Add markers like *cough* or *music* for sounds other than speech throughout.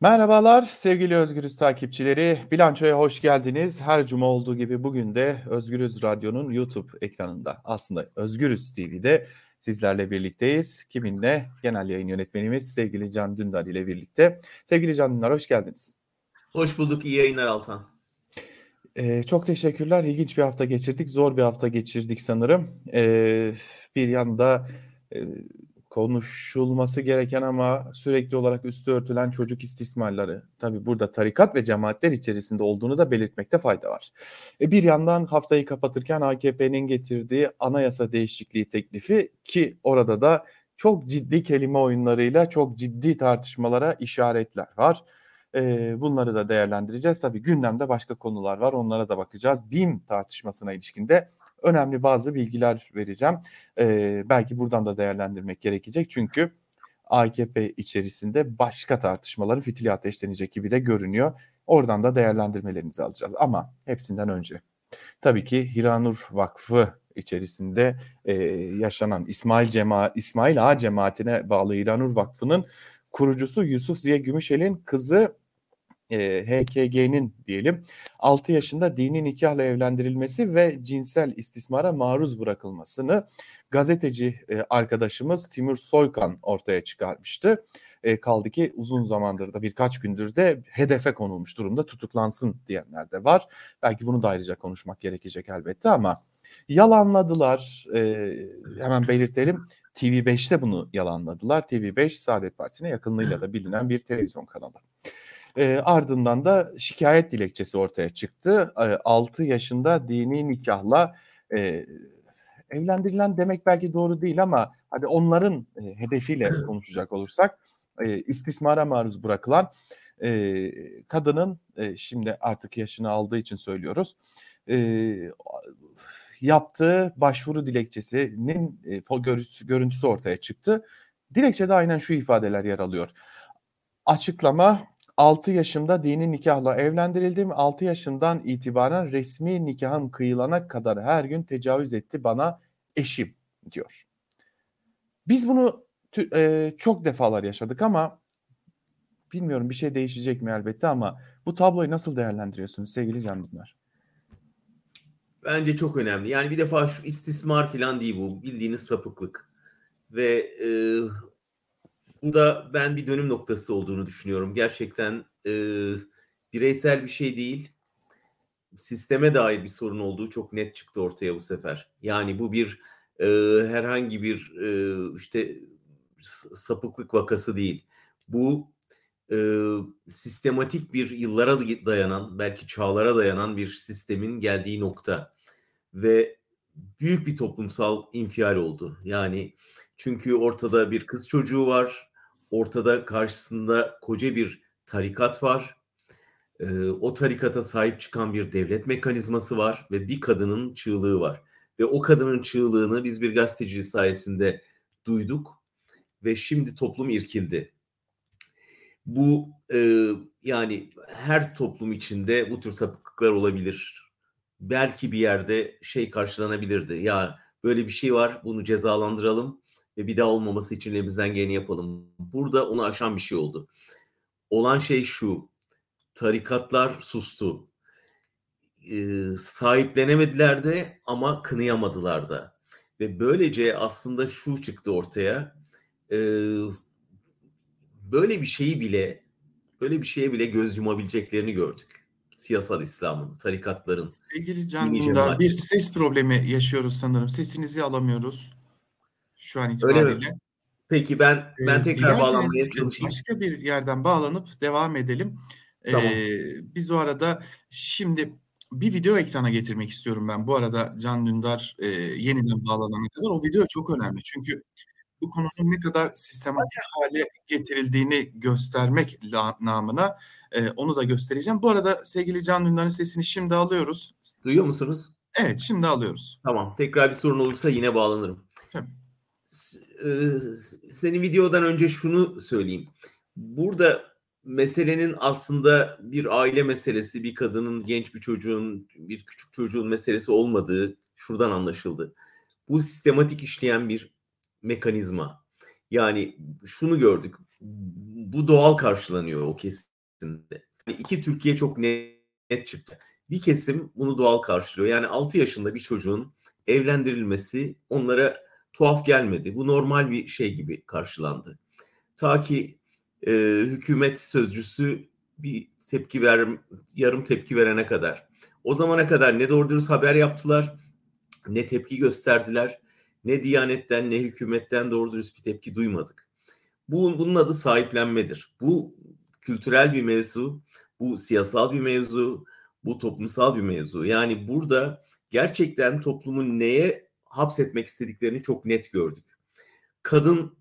Merhabalar sevgili Özgürüz takipçileri. Bilançoya hoş geldiniz. Her cuma olduğu gibi bugün de Özgürüz Radyo'nun YouTube ekranında aslında Özgürüz TV'de sizlerle birlikteyiz. Kiminle? Genel yayın yönetmenimiz sevgili Can Dündar ile birlikte. Sevgili Can Dündar hoş geldiniz. Hoş bulduk. İyi yayınlar Altan. Ee, çok teşekkürler. İlginç bir hafta geçirdik. Zor bir hafta geçirdik sanırım. Ee, bir yanda e, konuşulması gereken ama sürekli olarak üstü örtülen çocuk istismarları. Tabi burada tarikat ve cemaatler içerisinde olduğunu da belirtmekte fayda var. E bir yandan haftayı kapatırken AKP'nin getirdiği anayasa değişikliği teklifi ki orada da çok ciddi kelime oyunlarıyla çok ciddi tartışmalara işaretler var. E, bunları da değerlendireceğiz. Tabii gündemde başka konular var onlara da bakacağız. BİM tartışmasına ilişkinde önemli bazı bilgiler vereceğim. E, belki buradan da değerlendirmek gerekecek çünkü AKP içerisinde başka tartışmaların fitili ateşlenecek gibi de görünüyor. Oradan da değerlendirmelerinizi alacağız ama hepsinden önce. Tabii ki Hiranur Vakfı içerisinde e, yaşanan İsmail Cema İsmail Ağa cemaatine bağlı Hiranur Vakfı'nın kurucusu Yusuf Ziya Gümüşel'in kızı e, HKG'nin diyelim 6 yaşında dini nikahla evlendirilmesi ve cinsel istismara maruz bırakılmasını gazeteci e, arkadaşımız Timur Soykan ortaya çıkarmıştı. E, kaldı ki uzun zamandır da birkaç gündür de hedefe konulmuş durumda tutuklansın diyenler de var. Belki bunu da ayrıca konuşmak gerekecek elbette ama yalanladılar. E, hemen belirtelim. TV5'te bunu yalanladılar. TV5 Saadet Partisi'ne yakınlığıyla da bilinen bir televizyon kanalı. E, ardından da şikayet dilekçesi ortaya çıktı. E, 6 yaşında dini nikahla e, evlendirilen demek belki doğru değil ama hadi onların e, hedefiyle konuşacak olursak e, istismara maruz bırakılan e, kadının e, şimdi artık yaşını aldığı için söylüyoruz e, yaptığı başvuru dilekçesinin e, görüntüsü, görüntüsü ortaya çıktı. Dilekçede aynen şu ifadeler yer alıyor. Açıklama 6 yaşımda dini nikahla evlendirildim. 6 yaşından itibaren resmi nikahım kıyılana kadar her gün tecavüz etti bana eşim diyor. Biz bunu e, çok defalar yaşadık ama bilmiyorum bir şey değişecek mi elbette ama bu tabloyu nasıl değerlendiriyorsunuz sevgili Can Bunlar? Bence çok önemli. Yani bir defa şu istismar falan değil bu. Bildiğiniz sapıklık. Ve e, da ben bir dönüm noktası olduğunu düşünüyorum. Gerçekten e, bireysel bir şey değil. Sisteme dair bir sorun olduğu çok net çıktı ortaya bu sefer. Yani bu bir e, herhangi bir e, işte sapıklık vakası değil. Bu e, sistematik bir yıllara dayanan, belki çağlara dayanan bir sistemin geldiği nokta ve büyük bir toplumsal infial oldu. Yani çünkü ortada bir kız çocuğu var, ortada karşısında koca bir tarikat var. E, o tarikata sahip çıkan bir devlet mekanizması var ve bir kadının çığlığı var. Ve o kadının çığlığını biz bir gazeteci sayesinde duyduk ve şimdi toplum irkildi. Bu e, yani her toplum içinde bu tür sapıklıklar olabilir. Belki bir yerde şey karşılanabilirdi. Ya böyle bir şey var bunu cezalandıralım ve bir daha olmaması için elimizden geleni yapalım. Burada onu aşan bir şey oldu. Olan şey şu. Tarikatlar sustu. Ee, sahiplenemediler de ama kınıyamadılar da. Ve böylece aslında şu çıktı ortaya. Ee, böyle bir şeyi bile böyle bir şeye bile göz yumabileceklerini gördük. Siyasal İslam'ın, tarikatların. Sevgili Can Dündar, bir ses problemi yaşıyoruz sanırım. Sesinizi alamıyoruz şu an itibariyle. Peki ben ben tekrar bağlanmaya çalışayım. Başka bir yerden bağlanıp devam edelim. Tamam. Ee, biz o arada şimdi bir video ekrana getirmek istiyorum ben. Bu arada Can Dündar e, yeniden bağlanana kadar o video çok önemli. Çünkü bu konunun ne kadar sistematik hale getirildiğini göstermek namına e, onu da göstereceğim. Bu arada sevgili Can Dündar'ın sesini şimdi alıyoruz. Duyuyor musunuz? Evet şimdi alıyoruz. Tamam tekrar bir sorun olursa yine bağlanırım. Tabii senin videodan önce şunu söyleyeyim. Burada meselenin aslında bir aile meselesi, bir kadının, genç bir çocuğun, bir küçük çocuğun meselesi olmadığı şuradan anlaşıldı. Bu sistematik işleyen bir mekanizma. Yani şunu gördük. Bu doğal karşılanıyor o kesimde. Yani iki Türkiye çok net çıktı. Bir kesim bunu doğal karşılıyor. Yani 6 yaşında bir çocuğun evlendirilmesi onlara tuhaf gelmedi. Bu normal bir şey gibi karşılandı. Ta ki e, hükümet sözcüsü bir tepki ver, yarım tepki verene kadar. O zamana kadar ne doğru dürüst haber yaptılar, ne tepki gösterdiler, ne Diyanet'ten ne hükümetten doğru dürüst bir tepki duymadık. Bu, bunun adı sahiplenmedir. Bu kültürel bir mevzu, bu siyasal bir mevzu, bu toplumsal bir mevzu. Yani burada gerçekten toplumun neye hapsetmek istediklerini çok net gördük. Kadın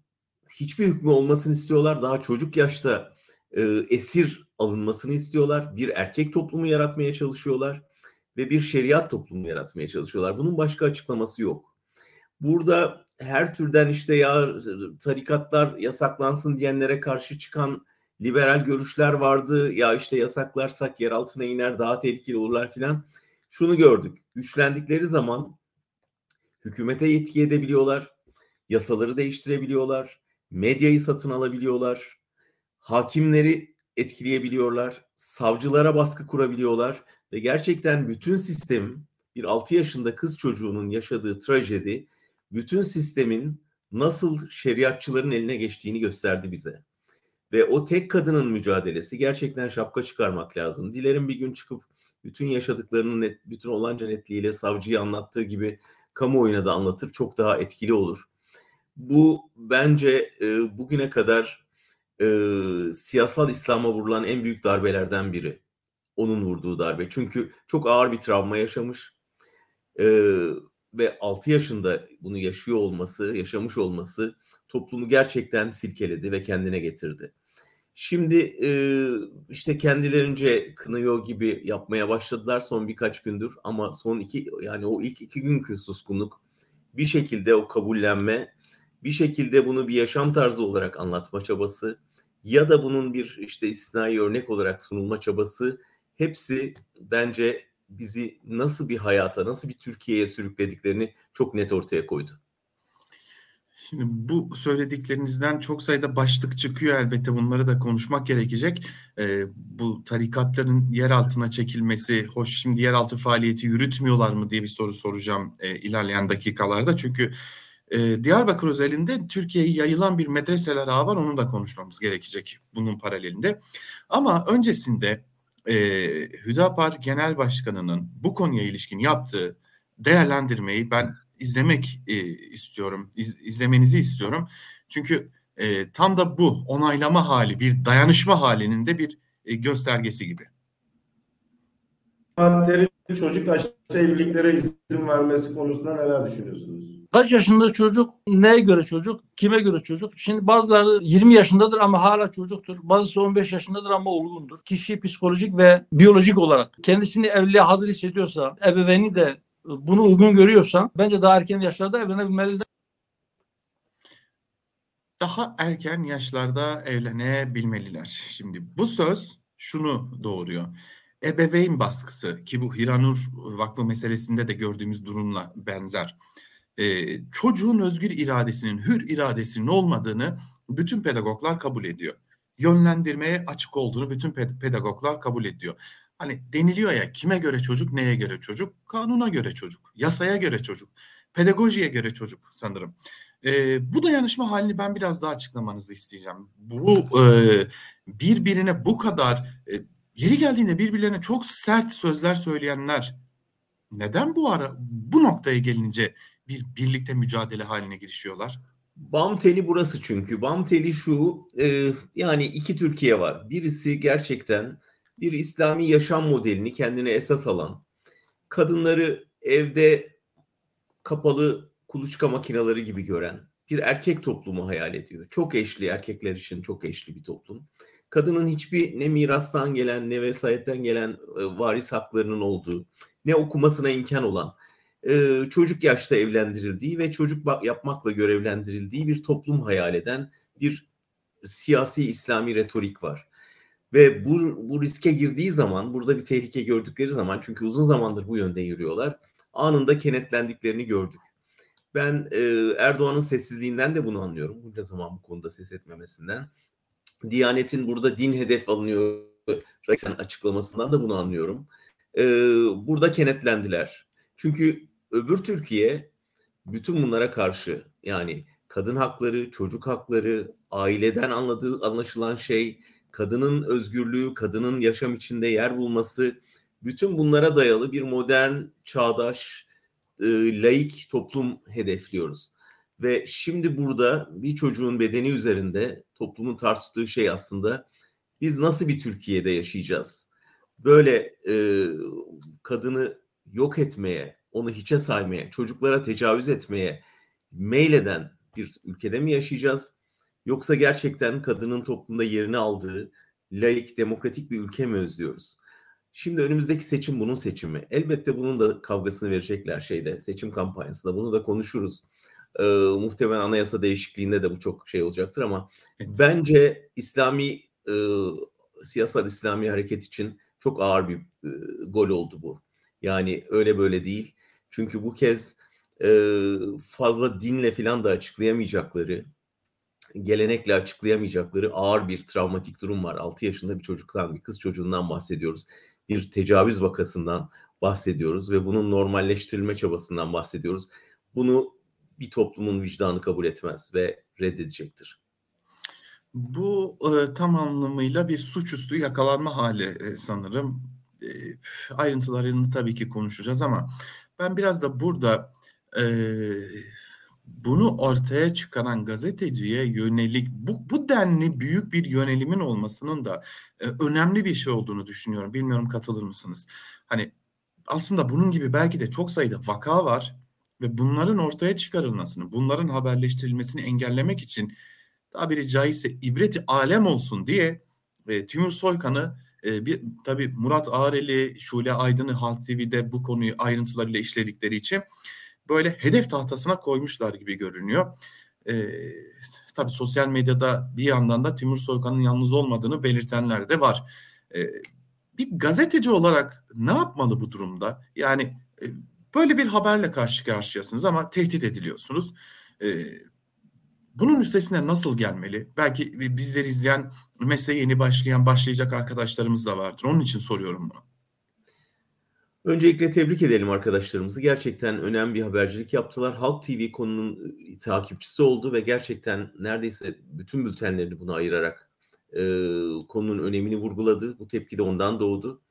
hiçbir hükmü olmasını istiyorlar. Daha çocuk yaşta e, esir alınmasını istiyorlar. Bir erkek toplumu yaratmaya çalışıyorlar ve bir şeriat toplumu yaratmaya çalışıyorlar. Bunun başka açıklaması yok. Burada her türden işte ya tarikatlar yasaklansın diyenlere karşı çıkan liberal görüşler vardı. Ya işte yasaklarsak yer altına iner daha tehlikeli olurlar filan. Şunu gördük. Güçlendikleri zaman hükümete yetki edebiliyorlar. Yasaları değiştirebiliyorlar. Medyayı satın alabiliyorlar. Hakimleri etkileyebiliyorlar. Savcılara baskı kurabiliyorlar. Ve gerçekten bütün sistem bir 6 yaşında kız çocuğunun yaşadığı trajedi bütün sistemin nasıl şeriatçıların eline geçtiğini gösterdi bize. Ve o tek kadının mücadelesi gerçekten şapka çıkarmak lazım. Dilerim bir gün çıkıp bütün yaşadıklarının net, bütün olanca netliğiyle savcıyı anlattığı gibi kamuoyuna da anlatır. Çok daha etkili olur. Bu bence e, bugüne kadar e, siyasal İslam'a vurulan en büyük darbelerden biri. Onun vurduğu darbe. Çünkü çok ağır bir travma yaşamış. E, ve 6 yaşında bunu yaşıyor olması, yaşamış olması toplumu gerçekten silkeledi ve kendine getirdi. Şimdi e, işte kendilerince kınıyor gibi yapmaya başladılar son birkaç gündür ama son iki yani o ilk iki günkü suskunluk bir şekilde o kabullenme bir şekilde bunu bir yaşam tarzı olarak anlatma çabası ya da bunun bir işte istisnai örnek olarak sunulma çabası hepsi bence bizi nasıl bir hayata, nasıl bir Türkiye'ye sürüklediklerini çok net ortaya koydu. Şimdi bu söylediklerinizden çok sayıda başlık çıkıyor elbette bunları da konuşmak gerekecek. Ee, bu tarikatların yer altına çekilmesi, hoş şimdi yeraltı faaliyeti yürütmüyorlar mı diye bir soru soracağım e, ilerleyen dakikalarda. Çünkü e, Diyarbakır özelinde Türkiye'ye yayılan bir medreseler ağı var onu da konuşmamız gerekecek bunun paralelinde. Ama öncesinde e, Hüdapar Genel Başkanı'nın bu konuya ilişkin yaptığı değerlendirmeyi ben izlemek e, istiyorum, iz, izlemenizi istiyorum. Çünkü e, tam da bu onaylama hali, bir dayanışma halinin de bir e, göstergesi gibi. Çocuk yaşta evliliklere izin vermesi konusunda neler düşünüyorsunuz? Kaç yaşında çocuk, neye göre çocuk, kime göre çocuk? Şimdi bazıları 20 yaşındadır ama hala çocuktur. Bazısı 15 yaşındadır ama olgundur. Kişi psikolojik ve biyolojik olarak kendisini evliliğe hazır hissediyorsa, ebeveyni de bunu uygun görüyorsa bence daha erken yaşlarda evlenebilmelidir. Daha erken yaşlarda evlenebilmeliler. Şimdi bu söz şunu doğuruyor. Ebeveyn baskısı ki bu Hiranur Vakfı meselesinde de gördüğümüz durumla benzer e, çocuğun özgür iradesinin, hür iradesinin olmadığını bütün pedagoglar kabul ediyor. Yönlendirmeye açık olduğunu bütün pedagoglar kabul ediyor. Hani deniliyor ya kime göre çocuk, neye göre çocuk? Kanuna göre çocuk, yasaya göre çocuk, pedagojiye göre çocuk sanırım. E, bu dayanışma halini ben biraz daha açıklamanızı isteyeceğim. Bu e, birbirine bu kadar e, yeri geldiğinde birbirlerine çok sert sözler söyleyenler neden bu ara bu noktaya gelince bir birlikte mücadele haline girişiyorlar? Bam teli burası çünkü. Bam teli şu e, yani iki Türkiye var. Birisi gerçekten bir İslami yaşam modelini kendine esas alan, kadınları evde kapalı kuluçka makineleri gibi gören bir erkek toplumu hayal ediyor. Çok eşli erkekler için çok eşli bir toplum. Kadının hiçbir ne mirastan gelen ne vesayetten gelen e, varis haklarının olduğu, ne okumasına imkan olan, e, çocuk yaşta evlendirildiği ve çocuk yapmakla görevlendirildiği bir toplum hayal eden bir siyasi İslami retorik var. Ve bu, bu riske girdiği zaman, burada bir tehlike gördükleri zaman, çünkü uzun zamandır bu yönde yürüyorlar, anında kenetlendiklerini gördük. Ben e, Erdoğan'ın sessizliğinden de bunu anlıyorum. Bunca zaman bu konuda ses etmemesinden. Diyanet'in burada din hedef alınıyor açıklamasından da bunu anlıyorum. E, burada kenetlendiler. Çünkü öbür Türkiye bütün bunlara karşı yani kadın hakları, çocuk hakları, aileden anladığı anlaşılan şey, kadının özgürlüğü, kadının yaşam içinde yer bulması, bütün bunlara dayalı bir modern, çağdaş, e, laik toplum hedefliyoruz. Ve şimdi burada bir çocuğun bedeni üzerinde toplumun tartıştığı şey aslında biz nasıl bir Türkiye'de yaşayacağız? Böyle e, kadını yok etmeye, onu hiçe saymaya, çocuklara tecavüz etmeye meyleden bir ülkede mi yaşayacağız? Yoksa gerçekten kadının toplumda yerini aldığı laik, demokratik bir ülke mi özlüyoruz? Şimdi önümüzdeki seçim bunun seçimi. Elbette bunun da kavgasını verecekler şeyde, seçim kampanyasında. Bunu da konuşuruz. Ee, muhtemelen anayasa değişikliğinde de bu çok şey olacaktır ama evet. bence İslami e, siyasal İslami hareket için çok ağır bir e, gol oldu bu. Yani öyle böyle değil. Çünkü bu kez e, fazla dinle filan da açıklayamayacakları, gelenekle açıklayamayacakları ağır bir travmatik durum var. 6 yaşında bir çocuktan, bir kız çocuğundan bahsediyoruz. Bir tecavüz vakasından bahsediyoruz ve bunun normalleştirilme çabasından bahsediyoruz. Bunu bir toplumun vicdanı kabul etmez ve reddedecektir. Bu e, tam anlamıyla bir suçüstü yakalanma hali e, sanırım. E, ayrıntılarını tabii ki konuşacağız ama ben biraz da burada e, bunu ortaya çıkaran gazeteciye yönelik bu, bu denli büyük bir yönelimin olmasının da e, önemli bir şey olduğunu düşünüyorum. Bilmiyorum katılır mısınız? Hani aslında bunun gibi belki de çok sayıda vaka var ve bunların ortaya çıkarılmasını, bunların haberleştirilmesini engellemek için tabiri caizse ibreti alem olsun diye e, Timur Soykan'ı e, bir tabii Murat Ağreli, Şule Aydın'ı Halk TV'de bu konuyu ayrıntılarıyla işledikleri için böyle hedef tahtasına koymuşlar gibi görünüyor. E, tabii sosyal medyada bir yandan da Timur Soykan'ın yalnız olmadığını belirtenler de var. E, bir gazeteci olarak ne yapmalı bu durumda? Yani e, böyle bir haberle karşı karşıyasınız ama tehdit ediliyorsunuz. E, bunun üstesinden nasıl gelmeli? Belki bizleri izleyen mesleğe yeni başlayan, başlayacak arkadaşlarımız da vardır. Onun için soruyorum bunu. Öncelikle tebrik edelim arkadaşlarımızı. Gerçekten önemli bir habercilik yaptılar. Halk TV konunun e, takipçisi oldu ve gerçekten neredeyse bütün bültenlerini buna ayırarak e, konunun önemini vurguladı. Bu tepki de ondan doğdu.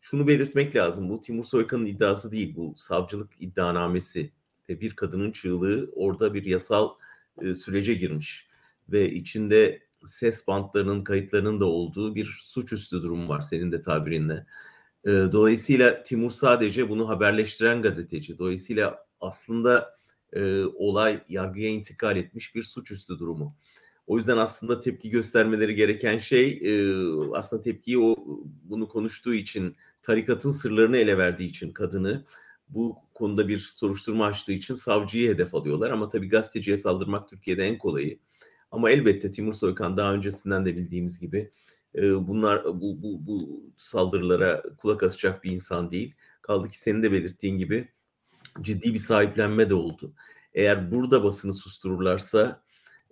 Şunu belirtmek lazım. Bu Timur Soykan'ın iddiası değil. Bu savcılık iddianamesi ve bir kadının çığlığı orada bir yasal e, sürece girmiş. Ve içinde ses bantlarının kayıtlarının da olduğu bir suçüstü durum var senin de tabirinle. E, dolayısıyla Timur sadece bunu haberleştiren gazeteci. Dolayısıyla aslında e, olay yargıya intikal etmiş bir suçüstü durumu. O yüzden aslında tepki göstermeleri gereken şey e, aslında tepkiyi o bunu konuştuğu için tarikatın sırlarını ele verdiği için kadını bu konuda bir soruşturma açtığı için savcıyı hedef alıyorlar. Ama tabii gazeteciye saldırmak Türkiye'de en kolayı. Ama elbette Timur Soykan daha öncesinden de bildiğimiz gibi bunlar bu, bu, bu saldırılara kulak asacak bir insan değil. Kaldı ki senin de belirttiğin gibi ciddi bir sahiplenme de oldu. Eğer burada basını sustururlarsa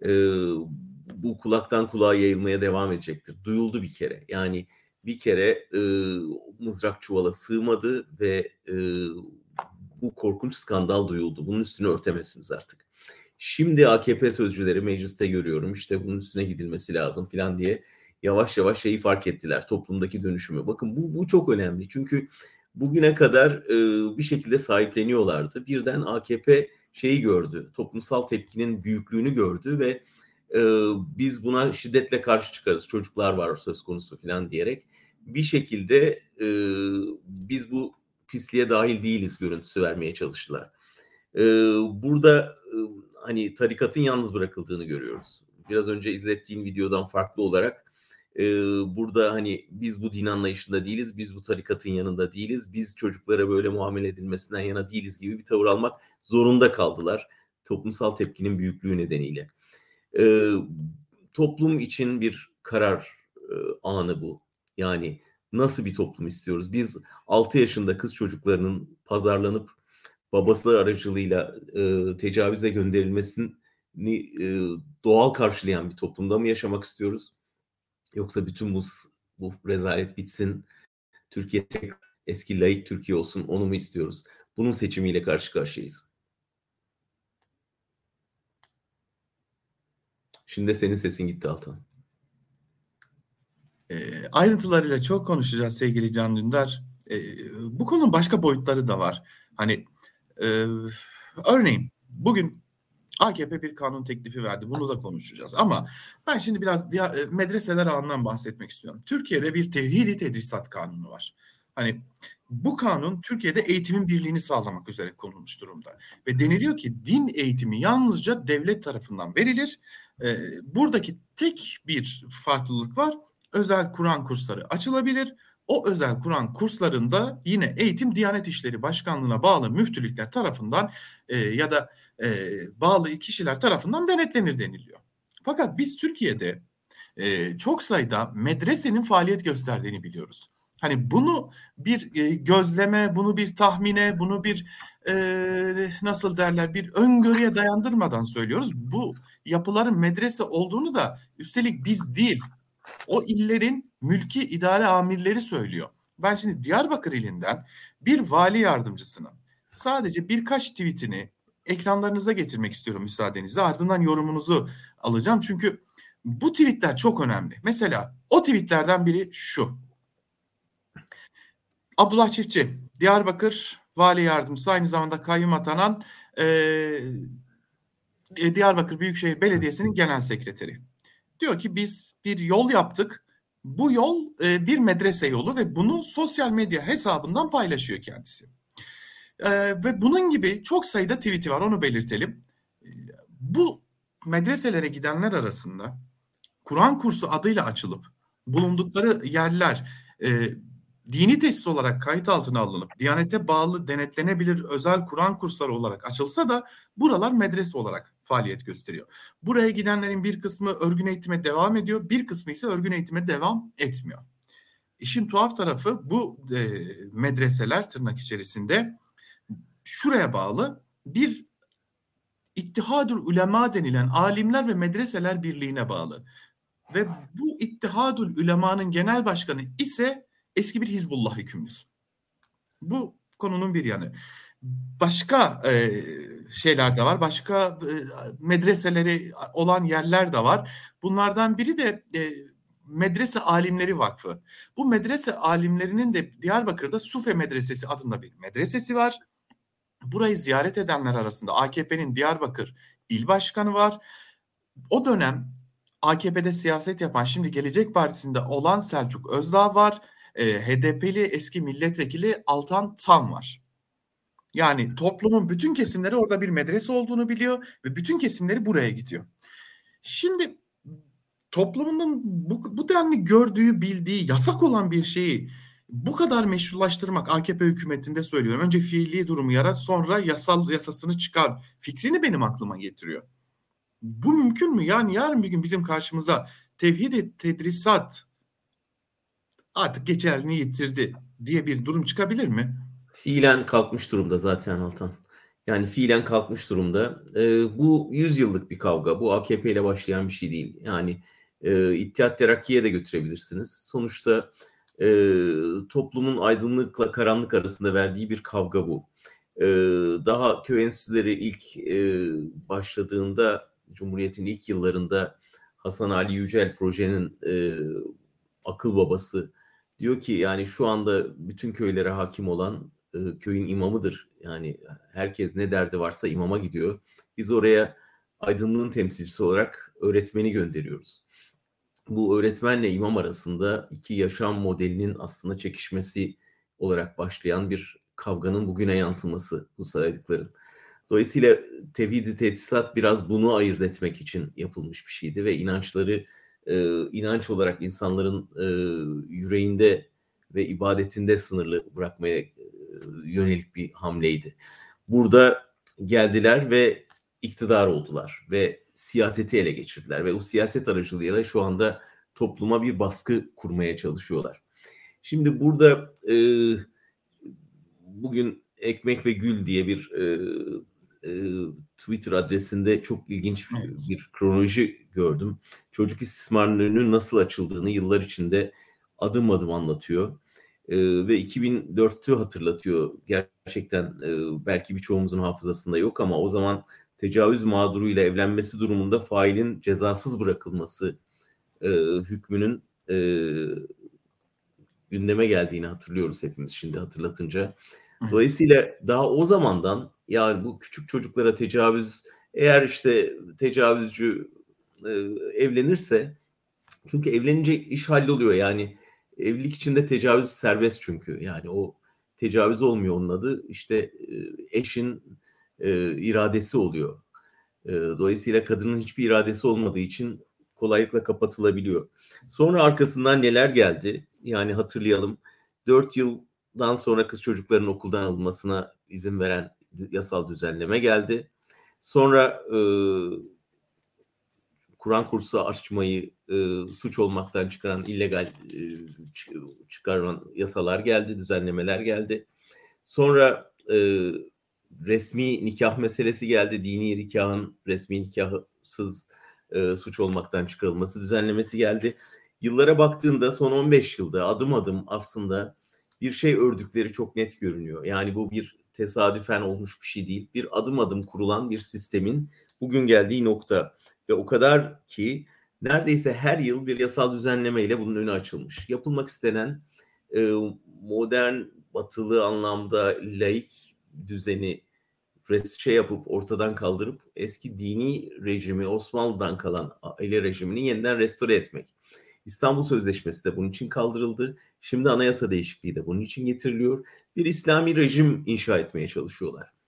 e, bu kulaktan kulağa yayılmaya devam edecektir. Duyuldu bir kere. Yani bir kere e, mızrak çuvala sığmadı ve e, bu korkunç skandal duyuldu. Bunun üstünü örtemezsiniz artık. Şimdi AKP sözcüleri mecliste görüyorum işte bunun üstüne gidilmesi lazım falan diye yavaş yavaş şeyi fark ettiler toplumdaki dönüşümü. Bakın bu, bu çok önemli çünkü bugüne kadar e, bir şekilde sahipleniyorlardı. Birden AKP şeyi gördü, toplumsal tepkinin büyüklüğünü gördü ve e, biz buna şiddetle karşı çıkarız. Çocuklar var söz konusu falan diyerek bir şekilde e, biz bu pisliğe dahil değiliz görüntüsü vermeye çalıştılar. E, burada e, hani tarikatın yalnız bırakıldığını görüyoruz. Biraz önce izlettiğin videodan farklı olarak e, burada hani biz bu din anlayışında değiliz, biz bu tarikatın yanında değiliz, biz çocuklara böyle muamele edilmesinden yana değiliz gibi bir tavır almak zorunda kaldılar toplumsal tepkinin büyüklüğü nedeniyle. E, toplum için bir karar e, anı bu. Yani nasıl bir toplum istiyoruz? Biz 6 yaşında kız çocuklarının pazarlanıp babası aracılığıyla e, tecavüze gönderilmesini e, doğal karşılayan bir toplumda mı yaşamak istiyoruz? Yoksa bütün bu, bu rezalet bitsin, Türkiye tek eski layık Türkiye olsun onu mu istiyoruz? Bunun seçimiyle karşı karşıyayız. Şimdi senin sesin gitti Altan. E, ayrıntılarıyla çok konuşacağız sevgili Can Dündar. E, bu konunun başka boyutları da var. Hani e, örneğin bugün AKP bir kanun teklifi verdi. Bunu da konuşacağız. Ama ben şimdi biraz e, medreseler alanından bahsetmek istiyorum. Türkiye'de bir tevhidi tedrisat kanunu var. Hani bu kanun Türkiye'de eğitimin birliğini sağlamak üzere konulmuş durumda. Ve deniliyor ki din eğitimi yalnızca devlet tarafından verilir. Ee, buradaki tek bir farklılık var. Özel Kur'an kursları açılabilir. O özel Kur'an kurslarında yine eğitim Diyanet İşleri Başkanlığı'na bağlı müftülükler tarafından e, ya da e, bağlı kişiler tarafından denetlenir deniliyor. Fakat biz Türkiye'de e, çok sayıda medresenin faaliyet gösterdiğini biliyoruz. Hani bunu bir e, gözleme, bunu bir tahmine, bunu bir e, nasıl derler bir öngörüye dayandırmadan söylüyoruz. Bu yapıların medrese olduğunu da üstelik biz değil o illerin mülki idare amirleri söylüyor. Ben şimdi Diyarbakır ilinden bir vali yardımcısının sadece birkaç tweetini ekranlarınıza getirmek istiyorum müsaadenizle. Ardından yorumunuzu alacağım. Çünkü bu tweetler çok önemli. Mesela o tweetlerden biri şu. Abdullah Çiftçi, Diyarbakır Vali Yardımcısı aynı zamanda kayyum atanan e, Diyarbakır Büyükşehir Belediyesi'nin genel sekreteri. Diyor ki biz bir yol yaptık. Bu yol e, bir medrese yolu ve bunu sosyal medya hesabından paylaşıyor kendisi. E, ve bunun gibi çok sayıda tweet'i var onu belirtelim. E, bu medreselere gidenler arasında Kur'an kursu adıyla açılıp bulundukları yerler e, dini tesis olarak kayıt altına alınıp Diyanete bağlı denetlenebilir özel Kur'an kursları olarak açılsa da buralar medrese olarak faaliyet gösteriyor. Buraya gidenlerin bir kısmı örgün eğitime devam ediyor, bir kısmı ise örgün eğitime devam etmiyor. İşin tuhaf tarafı bu e, medreseler tırnak içerisinde şuraya bağlı bir İttihadül Ulema denilen alimler ve medreseler birliğine bağlı. Ve bu İttihadül Ulema'nın genel başkanı ise eski bir Hizbullah hükümlüsü. Bu konunun bir yanı. Başka e, şeyler de var. Başka e, medreseleri olan yerler de var. Bunlardan biri de e, Medrese Alimleri Vakfı. Bu medrese alimlerinin de Diyarbakır'da Sufe Medresesi adında bir medresesi var. Burayı ziyaret edenler arasında AKP'nin Diyarbakır İl Başkanı var. O dönem AKP'de siyaset yapan şimdi Gelecek Partisi'nde olan Selçuk Özdağ var e, HDP'li eski milletvekili Altan Tam var. Yani toplumun bütün kesimleri orada bir medrese olduğunu biliyor ve bütün kesimleri buraya gidiyor. Şimdi toplumunun bu, bu denli gördüğü, bildiği, yasak olan bir şeyi bu kadar meşrulaştırmak AKP hükümetinde söylüyorum. Önce fiili durumu yarat sonra yasal yasasını çıkar fikrini benim aklıma getiriyor. Bu mümkün mü? Yani yarın bir gün bizim karşımıza tevhid tedrisat artık geçerliliğini yitirdi diye bir durum çıkabilir mi? Fiilen kalkmış durumda zaten Altan. Yani fiilen kalkmış durumda. E, bu 100 yıllık bir kavga. Bu AKP ile başlayan bir şey değil. Yani e, İttihat Terakki'ye de götürebilirsiniz. Sonuçta e, toplumun aydınlıkla karanlık arasında verdiği bir kavga bu. E, daha köy enstitüleri ilk e, başladığında Cumhuriyet'in ilk yıllarında Hasan Ali Yücel projenin e, akıl babası diyor ki yani şu anda bütün köylere hakim olan e, köyün imamıdır. Yani herkes ne derdi varsa imama gidiyor. Biz oraya aydınlığın temsilcisi olarak öğretmeni gönderiyoruz. Bu öğretmenle imam arasında iki yaşam modelinin aslında çekişmesi olarak başlayan bir kavganın bugüne yansıması bu saydıkların. Dolayısıyla tevhid-i tetisat biraz bunu ayırt etmek için yapılmış bir şeydi ve inançları e, inanç olarak insanların e, yüreğinde ve ibadetinde sınırlı bırakmaya e, yönelik bir hamleydi. Burada geldiler ve iktidar oldular ve siyaseti ele geçirdiler ve o siyaset aracılığıyla şu anda topluma bir baskı kurmaya çalışıyorlar. Şimdi burada e, bugün Ekmek ve Gül diye bir e, e, Twitter adresinde çok ilginç Evet. bir kronoloji gördüm. Çocuk istismarlarının nasıl açıldığını yıllar içinde adım adım anlatıyor. E, ve 2004'tü hatırlatıyor. Gerçekten e, belki birçoğumuzun hafızasında yok ama o zaman tecavüz mağduruyla evlenmesi durumunda failin cezasız bırakılması e, hükmünün e, gündeme geldiğini hatırlıyoruz hepimiz şimdi hatırlatınca. Dolayısıyla daha o zamandan yani bu küçük çocuklara tecavüz eğer işte tecavüzcü e, evlenirse çünkü evlenince iş halloluyor yani evlilik içinde tecavüz serbest çünkü yani o tecavüz olmuyor onun adı işte e, eşin e, iradesi oluyor. E, dolayısıyla kadının hiçbir iradesi olmadığı için kolaylıkla kapatılabiliyor. Sonra arkasından neler geldi? Yani hatırlayalım. 4 yıldan sonra kız çocukların okuldan alınmasına izin veren yasal düzenleme geldi. Sonra e, Kur'an kursu açmayı e, suç olmaktan çıkaran illegal e, çı- çıkaran yasalar geldi, düzenlemeler geldi. Sonra e, resmi nikah meselesi geldi. Dini nikahın resmi nikahsız e, suç olmaktan çıkarılması düzenlemesi geldi. Yıllara baktığında son 15 yılda adım adım aslında bir şey ördükleri çok net görünüyor. Yani bu bir tesadüfen olmuş bir şey değil. Bir adım adım kurulan bir sistemin bugün geldiği nokta ve o kadar ki neredeyse her yıl bir yasal düzenlemeyle bunun önü açılmış. Yapılmak istenen e, modern batılı anlamda laik düzeni şey yapıp ortadan kaldırıp eski dini rejimi Osmanlı'dan kalan aile rejimini yeniden restore etmek. İstanbul Sözleşmesi de bunun için kaldırıldı. Şimdi anayasa değişikliği de bunun için getiriliyor. Bir İslami rejim inşa etmeye çalışıyorlar.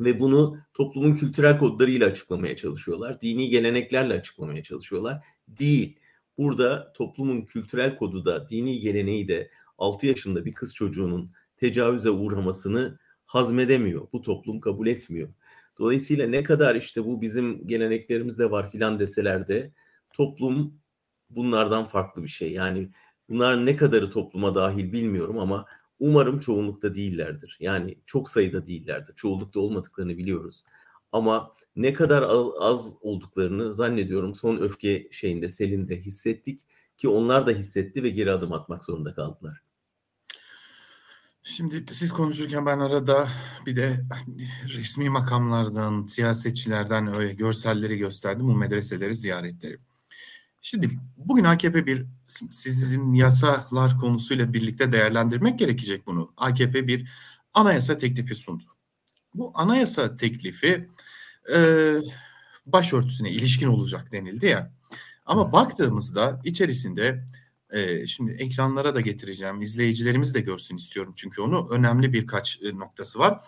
Ve bunu toplumun kültürel kodlarıyla açıklamaya çalışıyorlar. Dini geleneklerle açıklamaya çalışıyorlar. Değil. Burada toplumun kültürel kodu da, dini geleneği de 6 yaşında bir kız çocuğunun tecavüze uğramasını hazmedemiyor. Bu toplum kabul etmiyor. Dolayısıyla ne kadar işte bu bizim geleneklerimizde var filan deseler de toplum bunlardan farklı bir şey. Yani bunlar ne kadarı topluma dahil bilmiyorum ama umarım çoğunlukta değillerdir. Yani çok sayıda değillerdir. Çoğunlukta olmadıklarını biliyoruz. Ama ne kadar az, olduklarını zannediyorum son öfke şeyinde selinde hissettik ki onlar da hissetti ve geri adım atmak zorunda kaldılar. Şimdi siz konuşurken ben arada bir de resmi makamlardan, siyasetçilerden öyle görselleri gösterdim. Bu medreseleri, ziyaretleri. Şimdi bugün AKP bir sizin yasalar konusuyla birlikte değerlendirmek gerekecek bunu. AKP bir anayasa teklifi sundu. Bu anayasa teklifi e, başörtüsüne ilişkin olacak denildi ya. Ama baktığımızda içerisinde e, şimdi ekranlara da getireceğim. İzleyicilerimiz de görsün istiyorum çünkü onu önemli birkaç e, noktası var.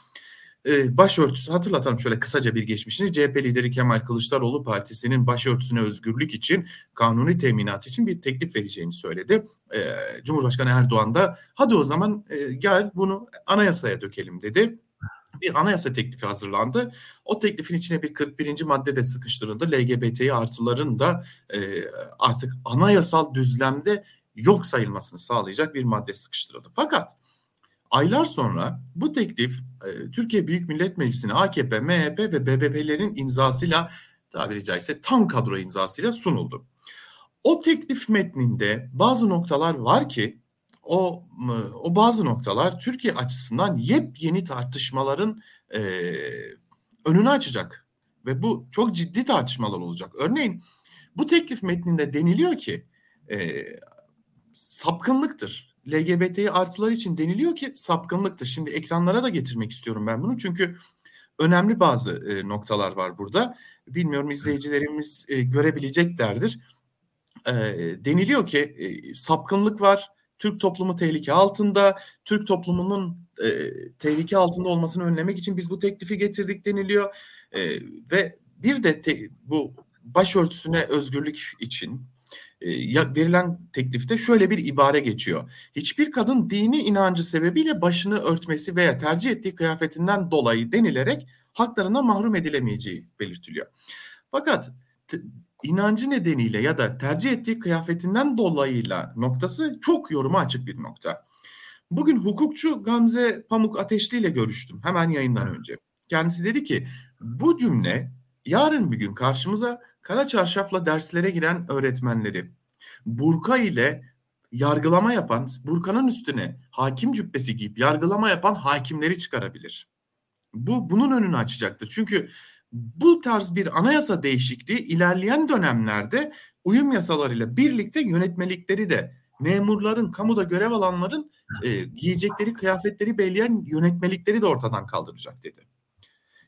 E, başörtüsü hatırlatalım şöyle kısaca bir geçmişini. CHP lideri Kemal Kılıçdaroğlu partisinin başörtüsüne özgürlük için kanuni teminat için bir teklif vereceğini söyledi. E, Cumhurbaşkanı Erdoğan da hadi o zaman e, gel bunu anayasaya dökelim dedi. Bir anayasa teklifi hazırlandı. O teklifin içine bir 41. madde de sıkıştırıldı. LGBTİ artıların da e, artık anayasal düzlemde yok sayılmasını sağlayacak bir madde sıkıştırıldı. Fakat aylar sonra bu teklif e, Türkiye Büyük Millet Meclisi'ne AKP, MHP ve BBP'lerin imzasıyla tabiri caizse tam kadro imzasıyla sunuldu. O teklif metninde bazı noktalar var ki o o bazı noktalar Türkiye açısından yepyeni tartışmaların e, önünü açacak ve bu çok ciddi tartışmalar olacak. Örneğin bu teklif metninde deniliyor ki e, sapkınlıktır. LGBT artılar için deniliyor ki sapkınlıktır. Şimdi ekranlara da getirmek istiyorum ben bunu çünkü önemli bazı e, noktalar var burada. Bilmiyorum izleyicilerimiz e, görebileceklerdir. E, deniliyor ki e, sapkınlık var. Türk toplumu tehlike altında. Türk toplumunun e, tehlike altında olmasını önlemek için biz bu teklifi getirdik deniliyor. E, ve bir de te, bu başörtüsüne özgürlük için verilen teklifte şöyle bir ibare geçiyor. Hiçbir kadın dini inancı sebebiyle başını örtmesi veya tercih ettiği kıyafetinden dolayı denilerek haklarına mahrum edilemeyeceği belirtiliyor. Fakat inancı nedeniyle ya da tercih ettiği kıyafetinden dolayıyla noktası çok yoruma açık bir nokta. Bugün hukukçu Gamze Pamuk Ateşli ile görüştüm hemen yayından önce. Kendisi dedi ki bu cümle yarın bir gün karşımıza kara çarşafla derslere giren öğretmenleri, burka ile yargılama yapan, burkanın üstüne hakim cübbesi giyip yargılama yapan hakimleri çıkarabilir. Bu bunun önünü açacaktır. Çünkü bu tarz bir anayasa değişikliği ilerleyen dönemlerde uyum yasalarıyla birlikte yönetmelikleri de memurların, kamuda görev alanların e, giyecekleri kıyafetleri belirleyen yönetmelikleri de ortadan kaldıracak dedi.